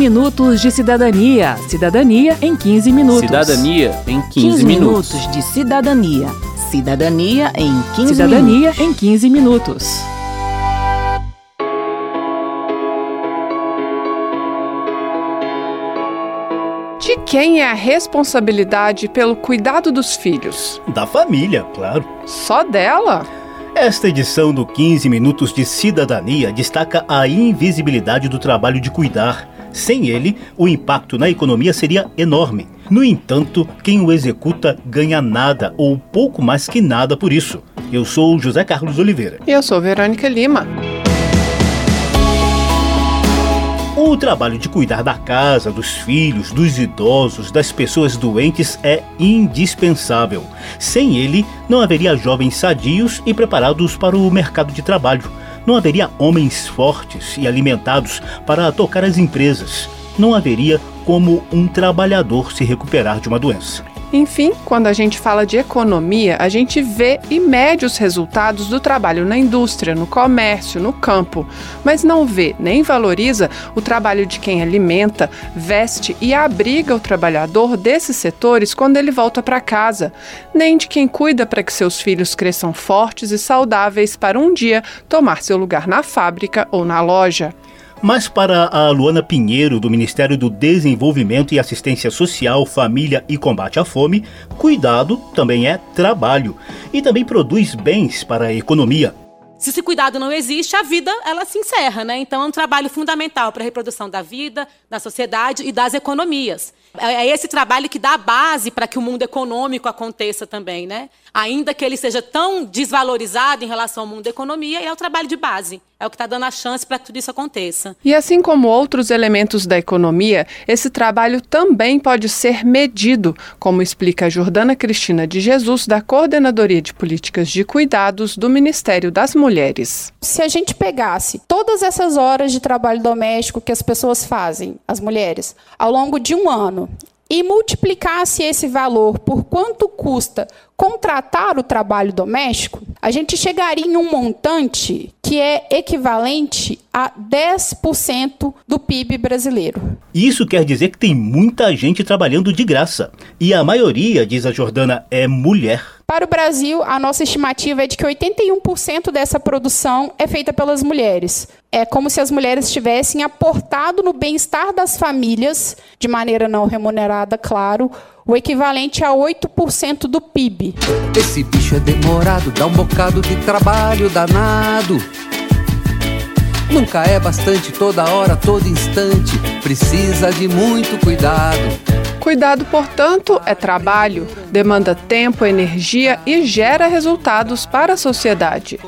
minutos de cidadania. Cidadania em 15 minutos. Cidadania em 15, 15 minutos. minutos de cidadania. Cidadania em 15 Cidadania minutos. em 15 minutos. De quem é a responsabilidade pelo cuidado dos filhos? Da família, claro. Só dela? Esta edição do 15 Minutos de Cidadania destaca a invisibilidade do trabalho de cuidar. Sem ele, o impacto na economia seria enorme. No entanto, quem o executa ganha nada ou pouco mais que nada por isso. Eu sou José Carlos Oliveira. E eu sou Verônica Lima. O trabalho de cuidar da casa, dos filhos, dos idosos, das pessoas doentes é indispensável. Sem ele, não haveria jovens sadios e preparados para o mercado de trabalho. Não haveria homens fortes e alimentados para tocar as empresas. Não haveria como um trabalhador se recuperar de uma doença. Enfim, quando a gente fala de economia, a gente vê e mede os resultados do trabalho na indústria, no comércio, no campo, mas não vê nem valoriza o trabalho de quem alimenta, veste e abriga o trabalhador desses setores quando ele volta para casa, nem de quem cuida para que seus filhos cresçam fortes e saudáveis para um dia tomar seu lugar na fábrica ou na loja. Mas para a Luana Pinheiro, do Ministério do Desenvolvimento e Assistência Social, Família e Combate à Fome, cuidado também é trabalho e também produz bens para a economia. Se esse cuidado não existe, a vida ela se encerra, né? Então é um trabalho fundamental para a reprodução da vida, da sociedade e das economias. É é esse trabalho que dá a base para que o mundo econômico aconteça também, né? Ainda que ele seja tão desvalorizado em relação ao mundo da economia, é o trabalho de base. É o que está dando a chance para que tudo isso aconteça. E assim como outros elementos da economia, esse trabalho também pode ser medido, como explica a Jordana Cristina de Jesus, da Coordenadoria de Políticas de Cuidados do Ministério das Mulheres. Se a gente pegasse todas essas horas de trabalho doméstico que as pessoas fazem, as mulheres, ao longo de um ano, e multiplicasse esse valor por quanto custa contratar o trabalho doméstico, a gente chegaria em um montante que é equivalente a 10% do PIB brasileiro. Isso quer dizer que tem muita gente trabalhando de graça. E a maioria, diz a Jordana, é mulher. Para o Brasil, a nossa estimativa é de que 81% dessa produção é feita pelas mulheres. É como se as mulheres tivessem aportado no bem-estar das famílias, de maneira não remunerada, claro, o equivalente a 8% do PIB. Esse bicho é demorado, dá um bocado de trabalho danado. Nunca é bastante toda hora, todo instante, precisa de muito cuidado. Cuidado, portanto, é trabalho, demanda tempo, energia e gera resultados para a sociedade.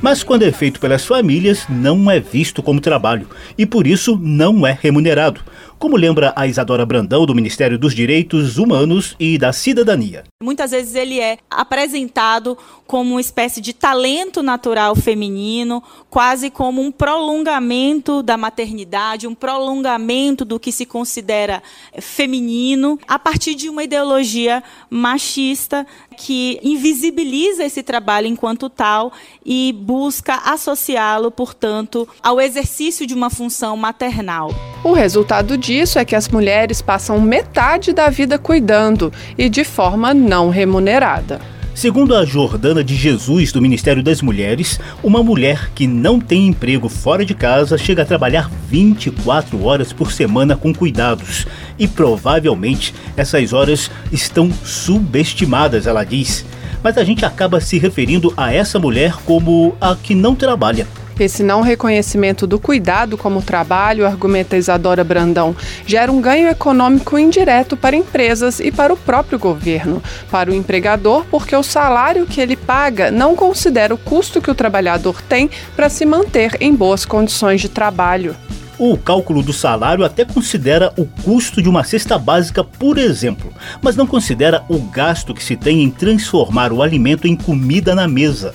Mas quando é feito pelas famílias, não é visto como trabalho e por isso não é remunerado, como lembra a Isadora Brandão do Ministério dos Direitos Humanos e da Cidadania. Muitas vezes ele é apresentado como uma espécie de talento natural feminino, quase como um prolongamento da maternidade, um prolongamento do que se considera feminino, a partir de uma ideologia machista que invisibiliza esse trabalho enquanto tal e busca associá-lo, portanto, ao exercício de uma função maternal. O resultado disso é que as mulheres passam metade da vida cuidando e de forma não remunerada. Segundo a Jordana de Jesus, do Ministério das Mulheres, uma mulher que não tem emprego fora de casa chega a trabalhar 24 horas por semana com cuidados. E provavelmente essas horas estão subestimadas, ela diz. Mas a gente acaba se referindo a essa mulher como a que não trabalha. Esse não reconhecimento do cuidado como trabalho, argumenta Isadora Brandão, gera um ganho econômico indireto para empresas e para o próprio governo. Para o empregador, porque o salário que ele paga não considera o custo que o trabalhador tem para se manter em boas condições de trabalho. O cálculo do salário até considera o custo de uma cesta básica, por exemplo, mas não considera o gasto que se tem em transformar o alimento em comida na mesa.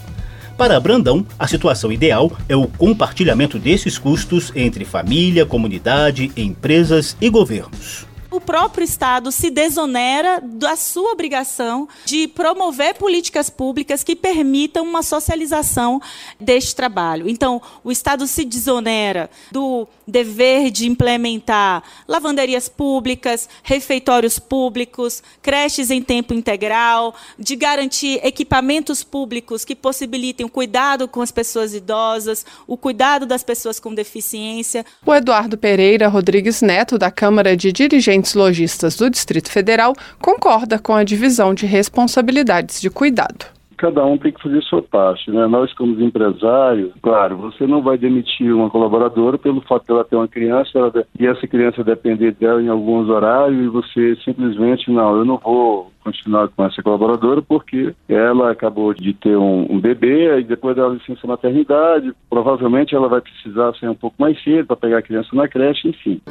Para Brandão, a situação ideal é o compartilhamento desses custos entre família, comunidade, empresas e governos. O próprio Estado se desonera da sua obrigação de promover políticas públicas que permitam uma socialização deste trabalho. Então, o Estado se desonera do dever de implementar lavanderias públicas, refeitórios públicos, creches em tempo integral, de garantir equipamentos públicos que possibilitem o cuidado com as pessoas idosas, o cuidado das pessoas com deficiência. O Eduardo Pereira Rodrigues Neto, da Câmara de Dirigentes Logistas do Distrito Federal, concorda com a divisão de responsabilidades de cuidado cada um tem que fazer sua parte, né? Nós como empresários, claro, você não vai demitir uma colaboradora pelo fato de ela ter uma criança ela, e essa criança depender dela em alguns horários e você simplesmente não, eu não vou continuar com essa colaboradora porque ela acabou de ter um, um bebê e depois da licença maternidade, provavelmente ela vai precisar sair um pouco mais cedo para pegar a criança na creche, enfim.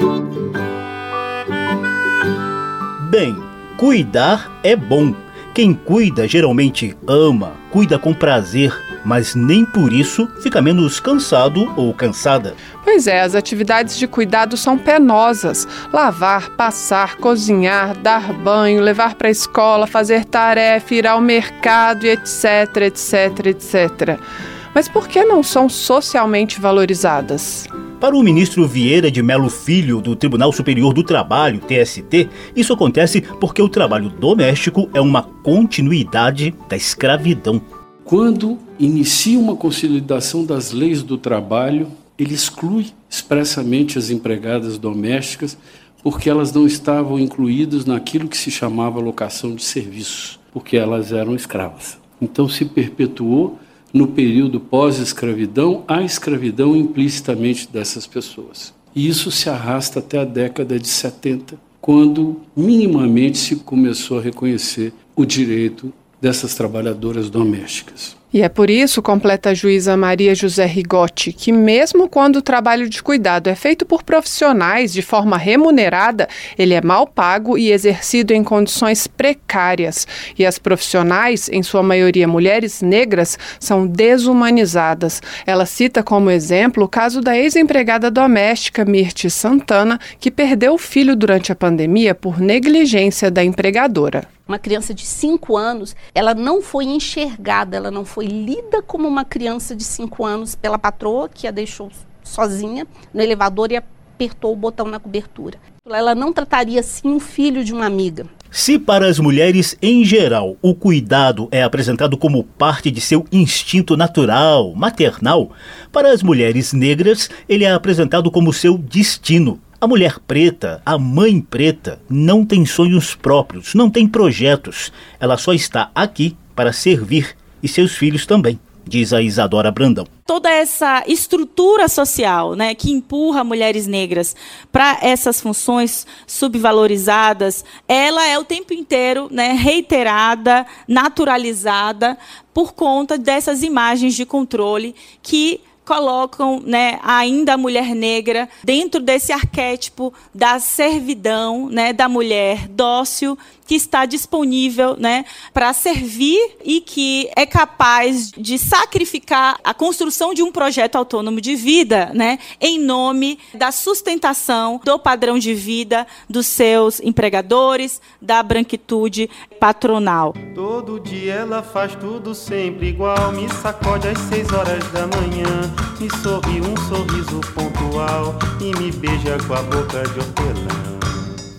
Bem, cuidar é bom quem cuida geralmente ama, cuida com prazer, mas nem por isso fica menos cansado ou cansada. Pois é, as atividades de cuidado são penosas. Lavar, passar, cozinhar, dar banho, levar para a escola, fazer tarefa, ir ao mercado, etc, etc, etc. Mas por que não são socialmente valorizadas? Para o ministro Vieira de Melo Filho, do Tribunal Superior do Trabalho, TST, isso acontece porque o trabalho doméstico é uma continuidade da escravidão. Quando inicia uma consolidação das leis do trabalho, ele exclui expressamente as empregadas domésticas porque elas não estavam incluídas naquilo que se chamava locação de serviço, porque elas eram escravas. Então se perpetuou no período pós-escravidão, a escravidão implicitamente dessas pessoas. E isso se arrasta até a década de 70, quando minimamente se começou a reconhecer o direito dessas trabalhadoras domésticas. E é por isso, completa a juíza Maria José Rigotti, que mesmo quando o trabalho de cuidado é feito por profissionais de forma remunerada, ele é mal pago e exercido em condições precárias. E as profissionais, em sua maioria mulheres negras, são desumanizadas. Ela cita como exemplo o caso da ex-empregada doméstica Mirti Santana, que perdeu o filho durante a pandemia por negligência da empregadora. Uma criança de 5 anos, ela não foi enxergada, ela não foi lida como uma criança de 5 anos pela patroa, que a deixou sozinha no elevador e apertou o botão na cobertura. Ela não trataria assim o filho de uma amiga. Se para as mulheres em geral o cuidado é apresentado como parte de seu instinto natural, maternal, para as mulheres negras ele é apresentado como seu destino, a mulher preta, a mãe preta, não tem sonhos próprios, não tem projetos. Ela só está aqui para servir e seus filhos também diz a Isadora Brandão. Toda essa estrutura social né, que empurra mulheres negras para essas funções subvalorizadas, ela é o tempo inteiro né, reiterada, naturalizada, por conta dessas imagens de controle que colocam né, ainda a mulher negra dentro desse arquétipo da servidão, né, da mulher dócil que está disponível né, para servir e que é capaz de sacrificar a construção de um projeto autônomo de vida né, em nome da sustentação do padrão de vida dos seus empregadores, da branquitude patronal. Todo dia ela faz tudo sempre igual, me sacode às seis horas da manhã, me sorri um sorriso pontual e me beija com a boca de hortelã.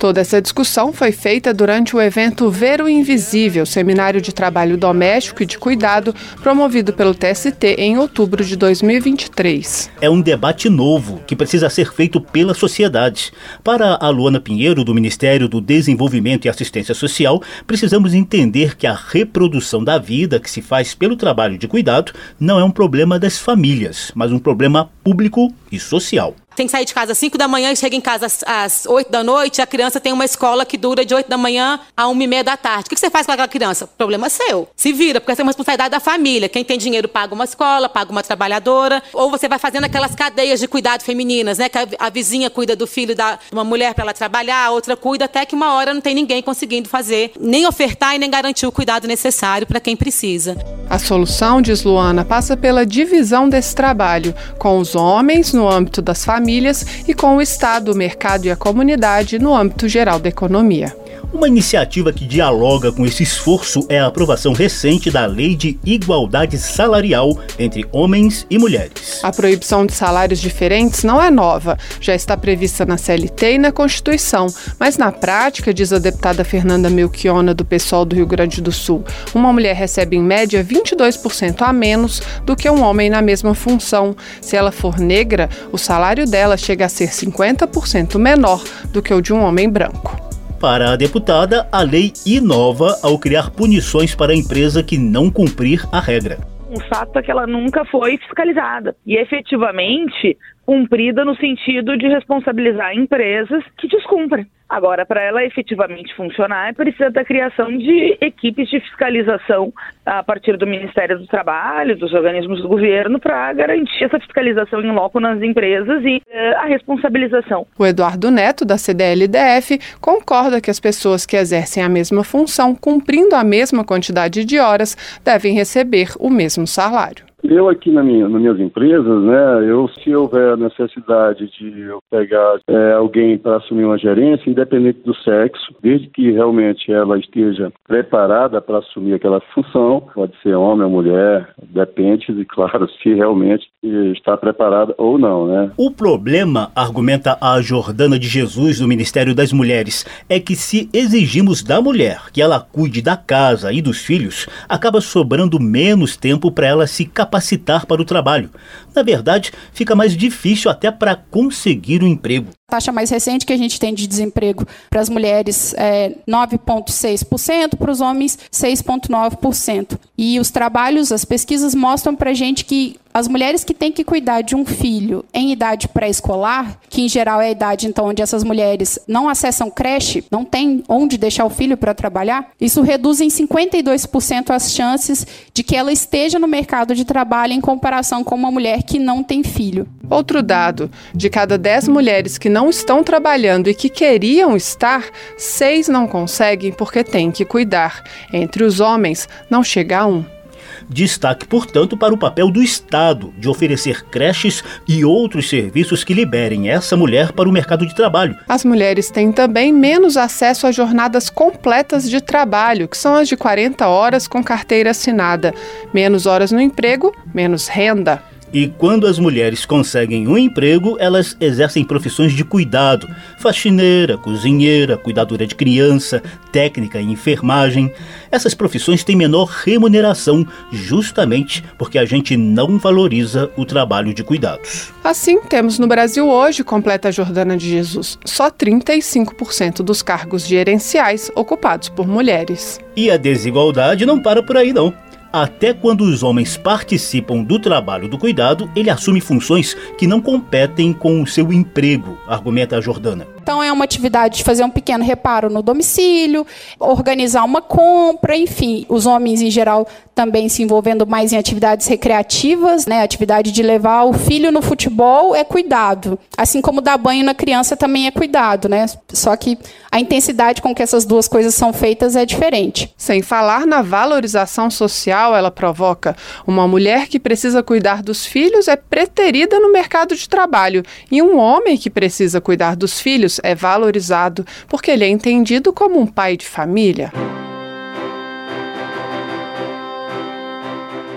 Toda essa discussão foi feita durante o evento Ver o Invisível, seminário de trabalho doméstico e de cuidado, promovido pelo TST em outubro de 2023. É um debate novo que precisa ser feito pela sociedade. Para a Luana Pinheiro, do Ministério do Desenvolvimento e Assistência Social, precisamos entender que a reprodução da vida que se faz pelo trabalho de cuidado não é um problema das famílias, mas um problema público e social tem que sair de casa às 5 da manhã e chega em casa às, às 8 da noite, a criança tem uma escola que dura de 8 da manhã a 1 e meia da tarde. O que você faz com aquela criança? Problema seu. Se vira, porque essa é uma responsabilidade da família. Quem tem dinheiro paga uma escola, paga uma trabalhadora. Ou você vai fazendo aquelas cadeias de cuidado femininas, né? Que a, a vizinha cuida do filho da uma mulher para ela trabalhar, a outra cuida, até que uma hora não tem ninguém conseguindo fazer, nem ofertar e nem garantir o cuidado necessário para quem precisa. A solução, diz Luana, passa pela divisão desse trabalho, com os homens no âmbito das famílias famílias e com o Estado, o mercado e a comunidade no âmbito geral da economia. Uma iniciativa que dialoga com esse esforço é a aprovação recente da Lei de Igualdade Salarial entre Homens e Mulheres. A proibição de salários diferentes não é nova, já está prevista na CLT e na Constituição, mas na prática, diz a deputada Fernanda Melchiona do PSOL do Rio Grande do Sul, uma mulher recebe em média 22% a menos do que um homem na mesma função. Se ela for negra, o salário dela chega a ser 50% menor do que o de um homem branco. Para a deputada, a lei inova ao criar punições para a empresa que não cumprir a regra. O fato é que ela nunca foi fiscalizada. E efetivamente, cumprida no sentido de responsabilizar empresas que descumprem. Agora, para ela efetivamente funcionar, precisa da criação de equipes de fiscalização a partir do Ministério do Trabalho, dos organismos do governo, para garantir essa fiscalização em loco nas empresas e eh, a responsabilização. O Eduardo Neto, da CDLDF, concorda que as pessoas que exercem a mesma função, cumprindo a mesma quantidade de horas, devem receber o mesmo salário. Eu aqui na minha, nas minhas empresas, né, eu se houver necessidade de eu pegar é, alguém para assumir uma gerência, independente do sexo, desde que realmente ela esteja preparada para assumir aquela função, pode ser homem ou mulher, depende de, claro, se realmente está preparada ou não, né. O problema, argumenta a Jordana de Jesus do Ministério das Mulheres, é que se exigimos da mulher que ela cuide da casa e dos filhos, acaba sobrando menos tempo para ela se capacitar capacitar para o trabalho. Na verdade, fica mais difícil até para conseguir um emprego. A taxa mais recente que a gente tem de desemprego para as mulheres é 9,6%, para os homens 6,9%. E os trabalhos, as pesquisas mostram para a gente que as mulheres que têm que cuidar de um filho em idade pré-escolar, que em geral é a idade então onde essas mulheres não acessam creche, não têm onde deixar o filho para trabalhar, isso reduz em 52% as chances de que ela esteja no mercado de trabalho em comparação com uma mulher que não tem filho. Outro dado: de cada 10 mulheres que não estão trabalhando e que queriam estar, seis não conseguem porque têm que cuidar. Entre os homens, não chega a um. Destaque, portanto, para o papel do Estado de oferecer creches e outros serviços que liberem essa mulher para o mercado de trabalho. As mulheres têm também menos acesso a jornadas completas de trabalho, que são as de 40 horas com carteira assinada. Menos horas no emprego, menos renda. E quando as mulheres conseguem um emprego, elas exercem profissões de cuidado: faxineira, cozinheira, cuidadora de criança, técnica e enfermagem. Essas profissões têm menor remuneração, justamente porque a gente não valoriza o trabalho de cuidados. Assim, temos no Brasil hoje, completa Jordana de Jesus, só 35% dos cargos gerenciais ocupados por mulheres. E a desigualdade não para por aí, não. Até quando os homens participam do trabalho do cuidado, ele assume funções que não competem com o seu emprego, argumenta a Jordana. Então é uma atividade de fazer um pequeno reparo no domicílio, organizar uma compra, enfim, os homens em geral também se envolvendo mais em atividades recreativas, né? Atividade de levar o filho no futebol é cuidado, assim como dar banho na criança também é cuidado, né? Só que a intensidade com que essas duas coisas são feitas é diferente. Sem falar na valorização social, ela provoca. Uma mulher que precisa cuidar dos filhos é preterida no mercado de trabalho e um homem que precisa cuidar dos filhos filhos é valorizado porque ele é entendido como um pai de família.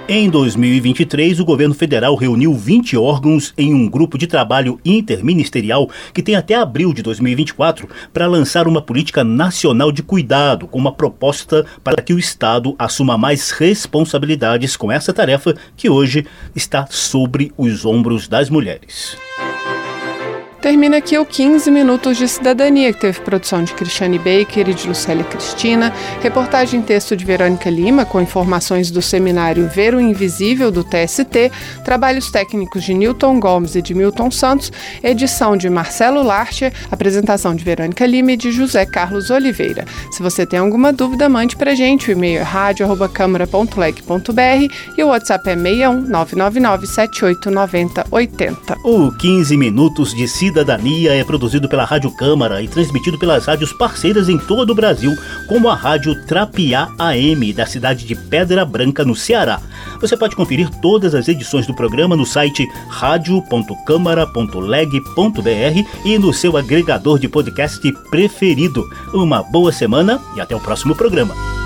Em 2023, o governo federal reuniu 20 órgãos em um grupo de trabalho interministerial que tem até abril de 2024 para lançar uma política nacional de cuidado, com uma proposta para que o Estado assuma mais responsabilidades com essa tarefa que hoje está sobre os ombros das mulheres. Termina aqui o 15 Minutos de Cidadania, que teve produção de Cristiane Baker e de Lucélia Cristina, reportagem em texto de Verônica Lima, com informações do seminário Ver o Invisível do TST, trabalhos técnicos de Newton Gomes e de Milton Santos, edição de Marcelo Larcher, apresentação de Verônica Lima e de José Carlos Oliveira. Se você tem alguma dúvida, mande pra gente. O e-mail é rádio.câmara.leg.br e o WhatsApp é 61 999 7890 80. O 15 Minutos de Cidadania Cidadania é produzido pela Rádio Câmara e transmitido pelas rádios parceiras em todo o Brasil, como a Rádio Trapiá AM, da cidade de Pedra Branca, no Ceará. Você pode conferir todas as edições do programa no site radio.câmara.leg.br e no seu agregador de podcast preferido. Uma boa semana e até o próximo programa.